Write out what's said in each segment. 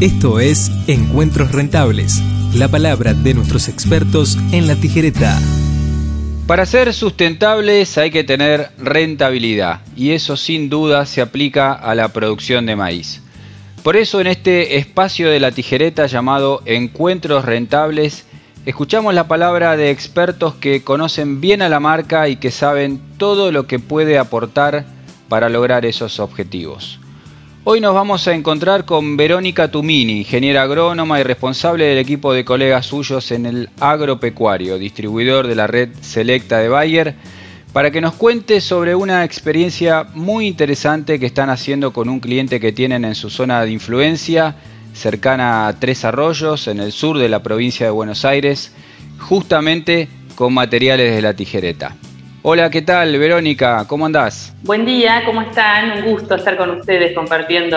Esto es Encuentros Rentables, la palabra de nuestros expertos en la tijereta. Para ser sustentables hay que tener rentabilidad y eso sin duda se aplica a la producción de maíz. Por eso en este espacio de la tijereta llamado Encuentros Rentables escuchamos la palabra de expertos que conocen bien a la marca y que saben todo lo que puede aportar para lograr esos objetivos. Hoy nos vamos a encontrar con Verónica Tumini, ingeniera agrónoma y responsable del equipo de colegas suyos en el agropecuario, distribuidor de la red selecta de Bayer, para que nos cuente sobre una experiencia muy interesante que están haciendo con un cliente que tienen en su zona de influencia, cercana a Tres Arroyos, en el sur de la provincia de Buenos Aires, justamente con materiales de la tijereta. Hola, ¿qué tal, Verónica? ¿Cómo andás? Buen día, ¿cómo están? Un gusto estar con ustedes compartiendo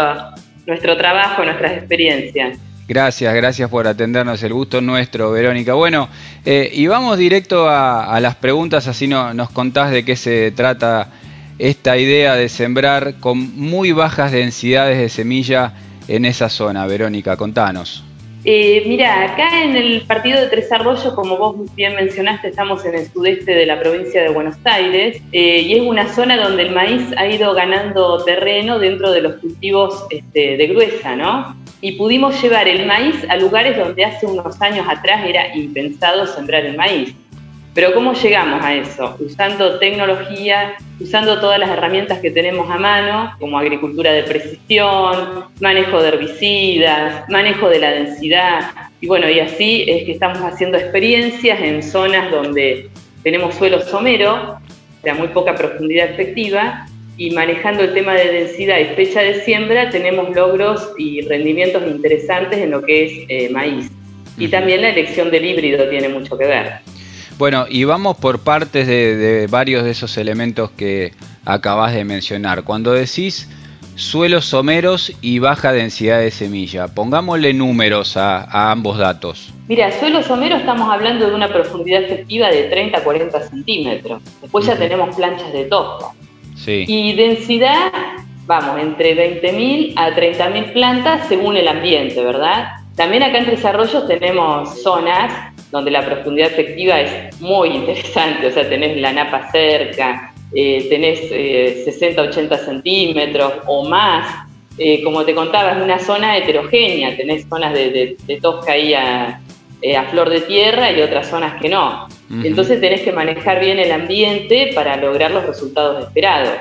nuestro trabajo, nuestras experiencias. Gracias, gracias por atendernos, el gusto nuestro, Verónica. Bueno, eh, y vamos directo a, las preguntas, así no, nos contás de qué se trata esta idea de sembrar con muy bajas densidades de semilla en esa zona, Verónica, contanos. Eh, mira, acá en el partido de Tres Arroyos, como vos bien mencionaste, estamos en el sudeste de la provincia de Buenos Aires eh, y es una zona donde el maíz ha ido ganando terreno dentro de los cultivos este, de gruesa, ¿no? Y pudimos llevar el maíz a lugares donde hace unos años atrás era impensado sembrar el maíz. Pero ¿cómo llegamos a eso? Usando tecnología, usando todas las herramientas que tenemos a mano, como agricultura de precisión, manejo de herbicidas, manejo de la densidad. Y bueno, y así es que estamos haciendo experiencias en zonas donde tenemos suelo somero, o sea, muy poca profundidad efectiva, y manejando el tema de densidad y fecha de siembra, tenemos logros y rendimientos interesantes en lo que es eh, maíz. Y también la elección del híbrido tiene mucho que ver. Bueno, y vamos por partes de, varios de esos elementos que acabas de mencionar. Cuando decís suelos someros y baja densidad de semilla, pongámosle números a, ambos datos. Mira, suelos someros estamos hablando de una profundidad efectiva de 30 a 40 centímetros. Después ya tenemos planchas de tosca. Sí. Y densidad, vamos, entre 20.000 a 30.000 plantas según el ambiente, ¿verdad? También acá en Tres Arroyos tenemos zonas donde la profundidad efectiva es muy interesante, o sea, tenés la napa cerca, eh, tenés 60, eh, 80 centímetros o más. Eh, como te contaba, es una zona heterogénea, tenés zonas de, tosca ahí a, flor de tierra y otras zonas que no. Entonces tenés que manejar bien el ambiente para lograr los resultados esperados.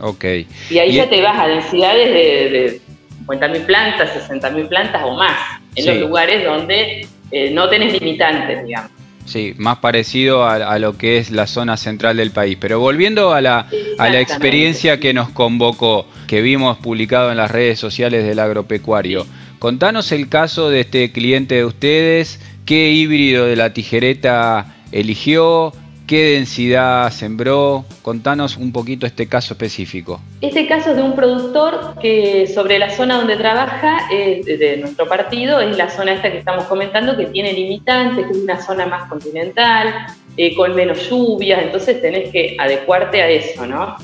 Ok. Y ahí ya te vas a densidades de, 50.000 plantas, 60.000 plantas o más, en los lugares donde eh, no tenés limitantes, digamos. Sí, más parecido a, lo que es la zona central del país. Pero volviendo a la, a la experiencia que nos convocó, que vimos publicado en las redes sociales del agropecuario, contanos el caso de este cliente de ustedes, qué híbrido de la tijereta eligió, ¿Qué densidad sembró? Contanos un poquito este caso específico. Este caso es de un productor que sobre la zona donde trabaja de nuestro partido es la zona esta que estamos comentando que tiene limitantes, que es una zona más continental, eh, con menos lluvias, entonces tenés que adecuarte a eso, ¿no?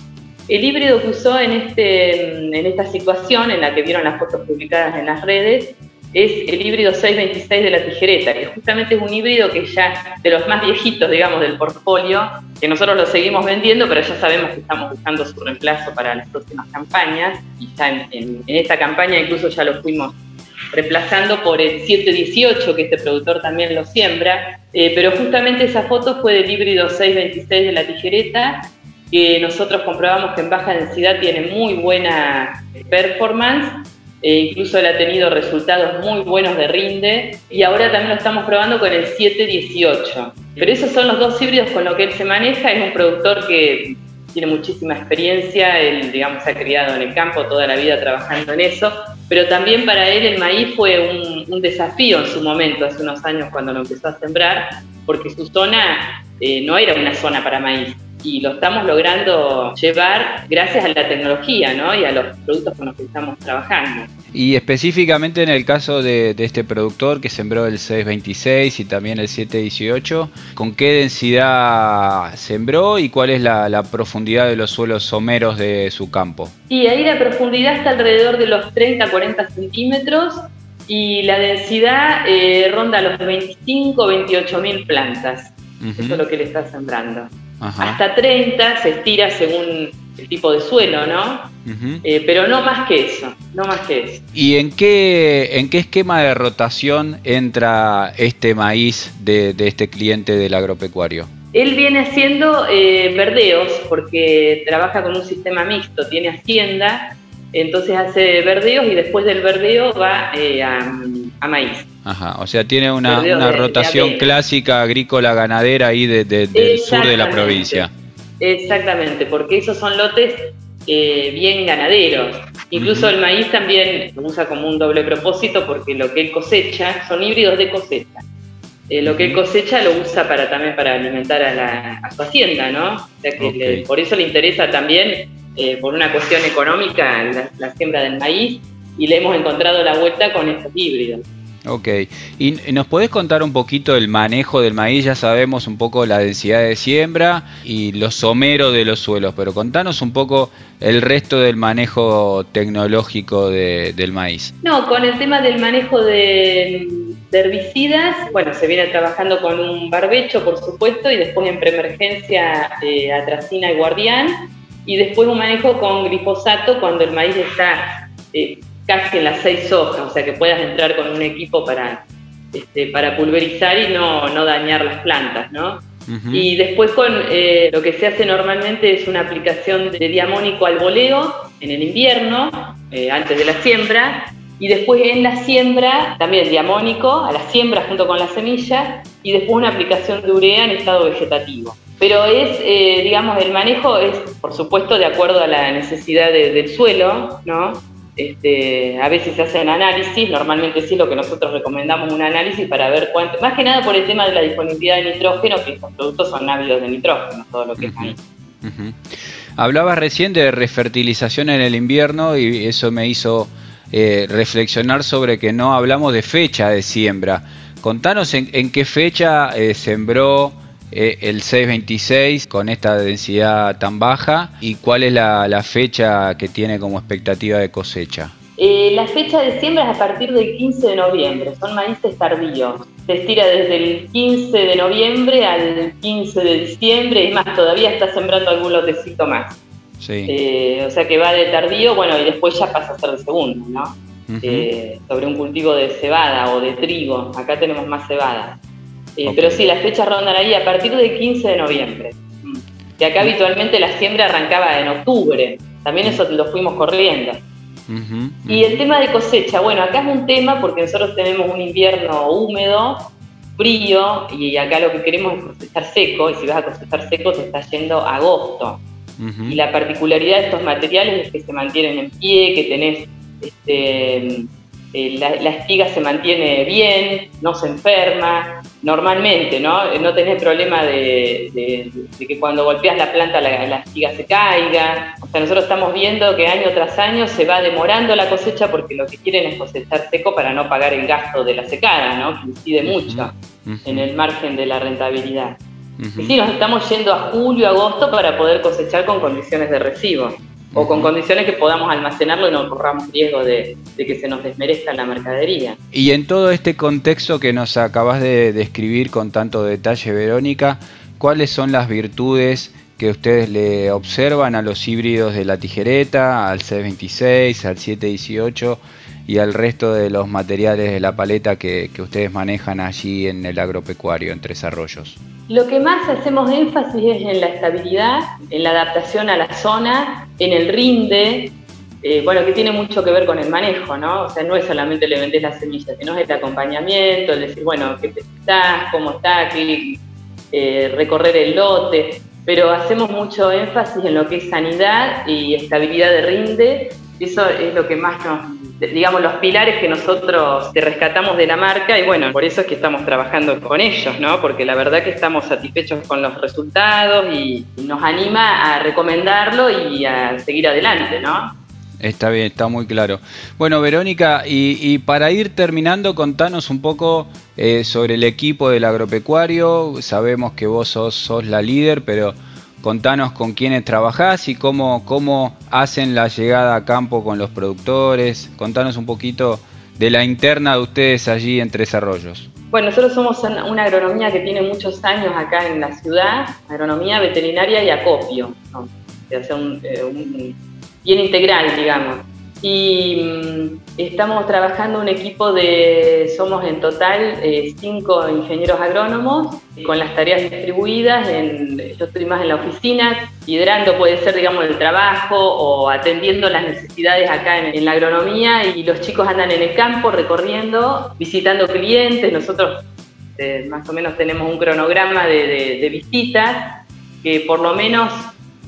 El híbrido que usó en, este, en esta situación, en la que vieron las fotos publicadas en las redes, es el híbrido 626 de la tijereta, que justamente es un híbrido que ya de los más viejitos, digamos, del portfolio, que nosotros lo seguimos vendiendo, pero ya sabemos que estamos buscando su reemplazo para las próximas campañas, y ya en, esta campaña incluso ya lo fuimos reemplazando por el 718, que este productor también lo siembra, eh, pero justamente esa foto fue del híbrido 626 de la tijereta, que nosotros comprobamos que en baja densidad tiene muy buena performance e incluso él ha tenido resultados muy buenos de rinde y ahora también lo estamos probando con el 718. Pero esos son los dos híbridos con los que él se maneja, es un productor que tiene muchísima experiencia, él digamos ha criado en el campo toda la vida trabajando en eso, pero también para él el maíz fue un, desafío en su momento, hace unos años cuando lo empezó a sembrar, porque su zona eh, no era una zona para maíz, y lo estamos logrando llevar gracias a la tecnología ¿no? y a los productos con los que estamos trabajando. Y específicamente en el caso de, este productor que sembró el 626 y también el 718, ¿con qué densidad sembró y cuál es la, la profundidad de los suelos someros de su campo? Y ahí la profundidad está alrededor de los 30-40 centímetros y la densidad eh, ronda los 25 28 mil plantas. Eso es lo que le está sembrando. Hasta 30 se estira según el tipo de suelo, ¿no? Eh, pero no más que eso, no más que eso. ¿Y en qué, en qué esquema de rotación entra este maíz de, este cliente del agropecuario? Él viene haciendo eh, verdeos porque trabaja con un sistema mixto, tiene hacienda, entonces hace verdeos y después del verdeo va eh, a, maíz. Ajá, o sea, tiene una, rotación clásica agrícola ganadera ahí del sur de la provincia. Exactamente, porque esos son lotes eh, bien ganaderos. Incluso el maíz también lo usa como un doble propósito porque lo que él cosecha son híbridos de cosecha. Eh, lo que él cosecha lo usa para también para alimentar a, la, su hacienda, ¿no? O sea que por eso le interesa también, eh, por una cuestión económica, la siembra del maíz y le hemos encontrado la vuelta con estos híbridos. Ok, ¿y nos podés contar un poquito el manejo del maíz? Ya sabemos un poco la densidad de siembra y los someros de los suelos, pero contanos un poco el resto del manejo tecnológico del maíz. No, con el tema del manejo de, herbicidas, bueno, se viene trabajando con un barbecho, por supuesto, y después en preemergencia eh, atracina y guardián, y después un manejo con glifosato cuando el maíz está... Eh, casi en las seis hojas, o sea que puedas entrar con un equipo para, este, para pulverizar y no, no, dañar las plantas, ¿no? Y después con eh, lo que se hace normalmente es una aplicación de diamónico al boleo en el invierno, eh, antes de la siembra, y después en la siembra también diamónico a la siembra junto con la semilla, y después una aplicación de urea en estado vegetativo. Pero es, eh, digamos, el manejo es, por supuesto, de acuerdo a la necesidad del suelo, ¿no? Este, a veces se hacen análisis, normalmente sí lo que nosotros recomendamos un análisis para ver cuánto, más que nada por el tema de la disponibilidad de nitrógeno, que estos productos son ávidos de nitrógeno, todo lo que es ahí. Hablabas recién de refertilización en el invierno y eso me hizo eh, reflexionar sobre que no hablamos de fecha de siembra. Contanos en, qué fecha eh, sembró eh, el 626 con esta densidad tan baja y cuál es la, fecha que tiene como expectativa de cosecha? Eh, la fecha de siembra es a partir del 15 de noviembre, son maíces tardíos. Se estira desde el 15 de noviembre al 15 de diciembre y más, todavía está sembrando algún lotecito más. Sí. Eh, o sea que va de tardío, bueno, y después ya pasa a ser de segundo, ¿no? sobre un cultivo de cebada o de trigo. Acá tenemos más cebada. Eh, pero sí, las fechas rondan ahí a partir del 15 de noviembre. Y acá habitualmente la siembra arrancaba en octubre. También eso lo fuimos corriendo. Y el tema de cosecha, bueno, acá es un tema porque nosotros tenemos un invierno húmedo, frío, y acá lo que queremos es cosechar seco, y si vas a cosechar seco te está yendo agosto. Y la particularidad de estos materiales es que se mantienen en pie, que tenés este, eh, la, espiga se mantiene bien, no se enferma, normalmente, ¿no? No tenés problema de, que cuando golpeas la planta la, espiga se caiga. O sea, nosotros estamos viendo que año tras año se va demorando la cosecha porque lo que quieren es cosechar seco para no pagar el gasto de la secada, ¿no? Que incide mucho en el margen de la rentabilidad. Y sí, nos estamos yendo a julio, agosto para poder cosechar con condiciones de recibo o con condiciones que podamos almacenarlo y no corramos riesgo de, que se nos desmerezca la mercadería. Y en todo este contexto que nos acabas de describir con tanto detalle, Verónica, ¿cuáles son las virtudes que ustedes le observan a los híbridos de la tijereta, al C26, al 718 y al resto de los materiales de la paleta que, que ustedes manejan allí en el agropecuario, en Tres Arroyos? Lo que más hacemos énfasis es en la estabilidad, en la adaptación a la zona, en el rinde, eh, bueno, que tiene mucho que ver con el manejo, ¿no? O sea, no es solamente le vendes la semilla, sino es el acompañamiento, el decir, bueno, qué estás, cómo está, eh, recorrer el lote, pero hacemos mucho énfasis en lo que es sanidad y estabilidad de rinde, eso es lo que más nos digamos, los pilares que nosotros te rescatamos de la marca y bueno, por eso es que estamos trabajando con ellos, ¿no? Porque la verdad que estamos satisfechos con los resultados y nos anima a recomendarlo y a seguir adelante, ¿no? Está bien, está muy claro. Bueno, Verónica, y, para ir terminando, contanos un poco eh, sobre el equipo del agropecuario. Sabemos que vos sos, sos la líder, pero Contanos con quiénes trabajás y cómo, cómo hacen la llegada a campo con los productores. Contanos un poquito de la interna de ustedes allí en Tres Arroyos? Bueno, nosotros somos una agronomía que tiene muchos años acá en la ciudad, agronomía veterinaria y acopio, ¿no? o un, un bien integral, digamos y mm, estamos trabajando un equipo de, somos en total eh, cinco ingenieros agrónomos con las tareas distribuidas, en, yo estoy más en la oficina, liderando puede ser digamos el trabajo o atendiendo las necesidades acá en, la agronomía y los chicos andan en el campo recorriendo, visitando clientes, nosotros eh, más o menos tenemos un cronograma de visitas que por lo menos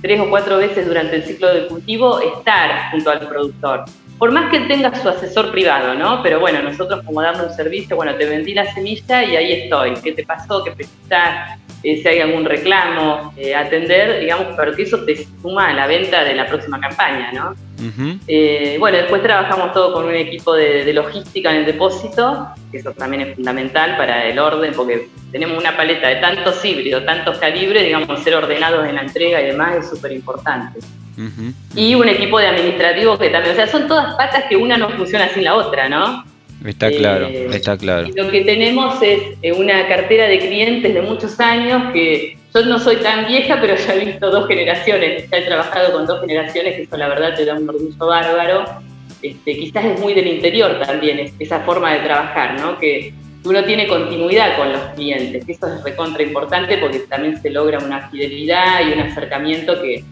tres o cuatro veces durante el ciclo de cultivo estar junto al productor. Por más que tenga su asesor privado, ¿no? Pero bueno, nosotros como darle un servicio, bueno, te vendí la semilla y ahí estoy. ¿Qué te pasó? ¿Qué precisas? Eh, si hay algún reclamo, eh, atender, digamos, pero que eso te suma a la venta de la próxima campaña, ¿no? Eh, bueno, después trabajamos todo con un equipo de, logística en el depósito, que eso también es fundamental para el orden, porque tenemos una paleta de tantos híbridos, tantos calibres, digamos, ser ordenados en la entrega y demás es súper importante. Y un equipo de administrativos que también, o sea, son todas patas que una no funciona sin la otra, ¿no? Está claro, eh, está claro. lo que tenemos es eh, una cartera de clientes de muchos años que yo no soy tan vieja, pero ya he visto dos generaciones, ya he trabajado con dos generaciones, que eso la verdad te da un orgullo bárbaro. Este, quizás es muy del interior también esa forma de trabajar, ¿no? Que uno tiene continuidad con los clientes, eso es recontra importante porque también se logra una fidelidad y un acercamiento que,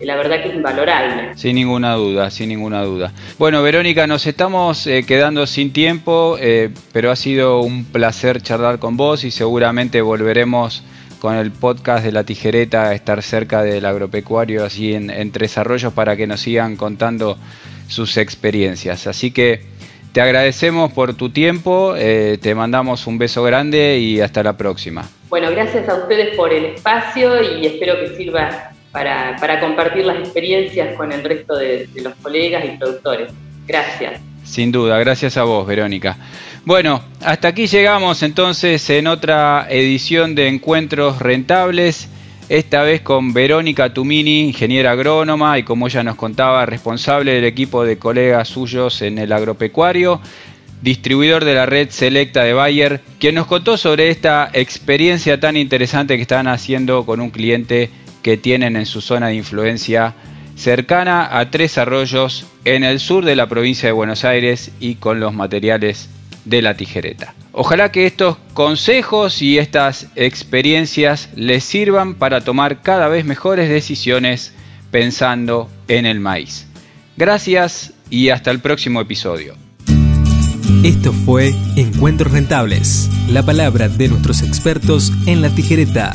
la verdad que es invalorable. Sin ninguna duda, sin ninguna duda. Bueno, Verónica, nos estamos eh, quedando sin tiempo, eh, pero ha sido un placer charlar con vos y seguramente volveremos con el podcast de la tijereta estar cerca del agropecuario, así en, Tres Arroyos, para que nos sigan contando sus experiencias. Así que te agradecemos por tu tiempo, eh, te mandamos un beso grande y hasta la próxima. Bueno, gracias a ustedes por el espacio y espero que sirva para, compartir las experiencias con el resto de, los colegas y productores. Gracias. Sin duda, gracias a vos, Verónica. Bueno, hasta aquí llegamos entonces en otra edición de Encuentros Rentables, esta vez con Verónica Tumini, ingeniera agrónoma y como ella nos contaba, responsable del equipo de colegas suyos en el agropecuario, distribuidor de la red selecta de Bayer, quien nos contó sobre esta experiencia tan interesante que están haciendo con un cliente que tienen en su zona de influencia cercana a Tres Arroyos en el sur de la provincia de Buenos Aires y con los materiales de la tijereta. Ojalá que estos consejos y estas experiencias les sirvan para tomar cada vez mejores decisiones pensando en el maíz. Gracias y hasta el próximo episodio. Esto fue Encuentros Rentables, la palabra de nuestros expertos en la tijereta.